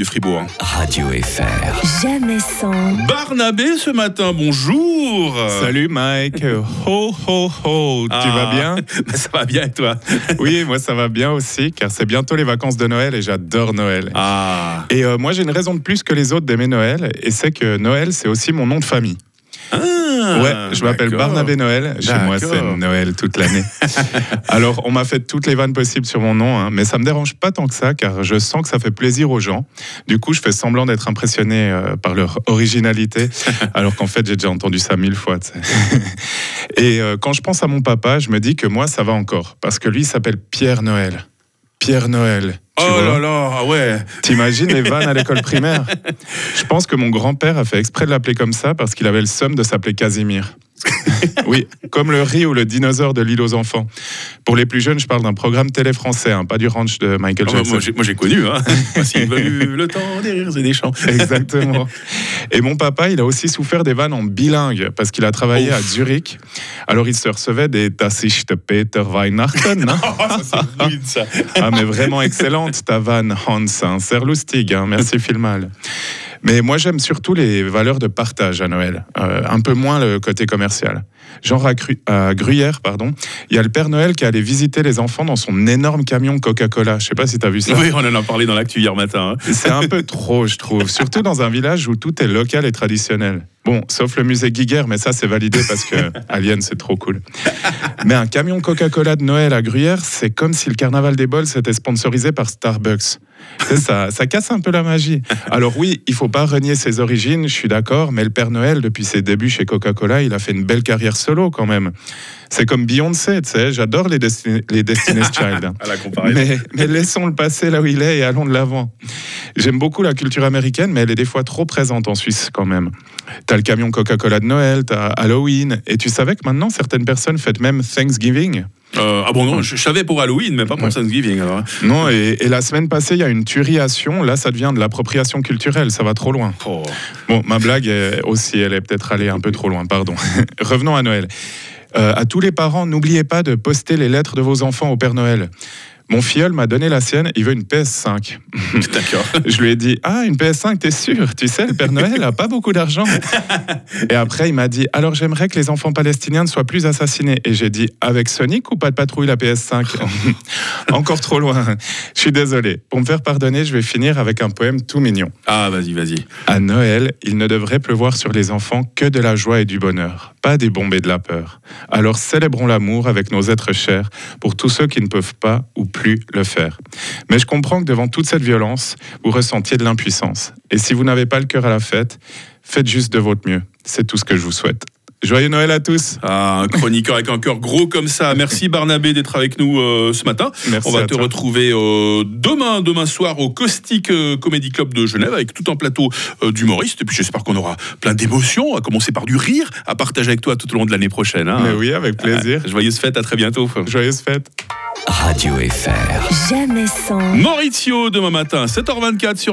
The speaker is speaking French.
du Fribourg. Radio FR. Jamais sans. Barnabé ce matin, bonjour. Salut Mike. Ho ho ho. Tu Ah, vas bien? Ça va bien et toi? Oui, moi ça va bien aussi, car c'est bientôt les vacances de Noël et j'adore Noël. Ah. Et euh, moi j'ai une raison de plus que les autres d'aimer Noël, et c'est que Noël c'est aussi mon nom de famille. Ah, ouais, je m'appelle. Barnabé Noël. Chez moi c'est. Noël toute l'année. Alors on m'a fait toutes les vannes possibles sur mon nom, hein, mais ça me dérange pas tant que ça, car je sens que ça fait plaisir aux gens. Du coup je fais semblant d'être impressionné euh, par leur originalité, alors qu'en fait j'ai déjà entendu ça mille fois. Et euh, quand je pense à mon papa, je me dis que moi ça va encore, parce que lui il s'appelle Pierre Noël. Pierre Noël. tu Oh là là, ah ouais. T'imagines les vannes à l'école primaire Je pense que mon grand-père a fait exprès de l'appeler comme ça parce qu'il avait le seum de s'appeler Casimir. oui, comme le riz ou le dinosaure de l'île aux enfants. Pour les plus jeunes, je parle d'un programme télé français, hein, pas du ranch de Michael moi, Jackson. moi, j'ai- moi, j'ai connu. Hein. Voici le temps des rires et des chants. Exactement. Et mon papa, il a aussi souffert des vannes en bilingue parce qu'il a travaillé à Zurich. Alors il se recevait des Das ist Peter Weihnachten. hein. Oh, ça rude ça. Ah, mais vraiment excellente ta vanne, Hans. Hein. Serre lustig, hein. merci Filmal. Mais moi, j'aime surtout les valeurs de partage à Noël, Euh, un peu moins le côté commercial. Genre à, Cru- à Gruyère, pardon, il y a le Père Noël qui allait visiter les enfants dans son énorme camion Coca-Cola. Je sais pas si tu as vu ça. Oui, on en a parlé dans l'actu hier matin. hein. C'est un peu trop, je trouve. Surtout dans un village où tout est local et traditionnel. Bon, sauf le musée Guiguerre, mais ça, c'est validé parce que Alien, c'est trop cool. Mais un camion Coca-Cola de Noël à Gruyère, c'est comme si le carnaval des bols s'était sponsorisé par Starbucks. C'est ça, ça casse un peu la magie. Alors oui, il faut pas renier ses origines, je suis d'accord, mais le Père Noël, depuis ses débuts chez Coca-Cola, il a fait une belle carrière solo quand même. C'est comme Beyoncé, tu sais, j'adore les, Destiny- les Destiny's Child. À la comparaison. Mais, mais laissons le passé là où il est et allons de l'avant. J'aime beaucoup la culture américaine, mais elle est des fois trop présente en Suisse quand même. T'as le camion Coca-Cola de Noël, t'as Halloween, et tu savais que maintenant certaines personnes fêtent même Thanksgiving? Euh, ah bon, non, je, je savais pour Halloween, mais pas pour Ouais. Thanksgiving. Alors. hein. Non, et, et la semaine passée, il y a une Sion. Là, ça devient de l'appropriation culturelle, ça va trop loin. Oh. Bon, ma blague est aussi, elle est peut-être allée un peu trop loin, pardon. Revenons à Noël. Euh, à tous les parents, n'oubliez pas de poster les lettres de vos enfants au Père Noël. Mon filleul m'a donné la sienne, il veut une PS5. D'accord. Je lui ai dit Ah, une PS5, t'es sûr? Tu sais, le Père Noël a pas beaucoup d'argent. Et après, il m'a dit Alors, j'aimerais que les enfants palestiniens ne soient plus assassinés. Et j'ai dit Avec Sonic ou pas de patrouille la PS5 Encore trop loin. Je suis désolé. Pour me faire pardonner, je vais finir avec un poème tout mignon. Ah, vas-y, vas-y. À Noël, il ne devrait pleuvoir sur les enfants que de la joie et du bonheur, pas des bombes de la peur. Alors célébrons l'amour avec nos êtres chers pour tous ceux qui ne peuvent pas ou plus le faire. Mais je comprends que devant toute cette violence, vous ressentiez de l'impuissance. Et si vous n'avez pas le cœur à la fête, faites juste de votre mieux. C'est tout ce que je vous souhaite. Joyeux Noël à tous. Ah, un chroniqueur avec un cœur gros comme ça. Merci Barnabé d'être avec nous euh, ce matin. Merci On va à te toi. retrouver euh, demain, demain soir au Caustic euh, Comedy Club de Genève avec tout un plateau euh, d'humoristes. Et puis j'espère qu'on aura plein d'émotions, à commencer par du rire, à partager avec toi tout au long de l'année prochaine. hein. Mais oui, avec plaisir. Joyeuse fête, à très bientôt. Joyeuse fête. Radio FR. Jamais sans. Maurizio demain matin, 7h24 sur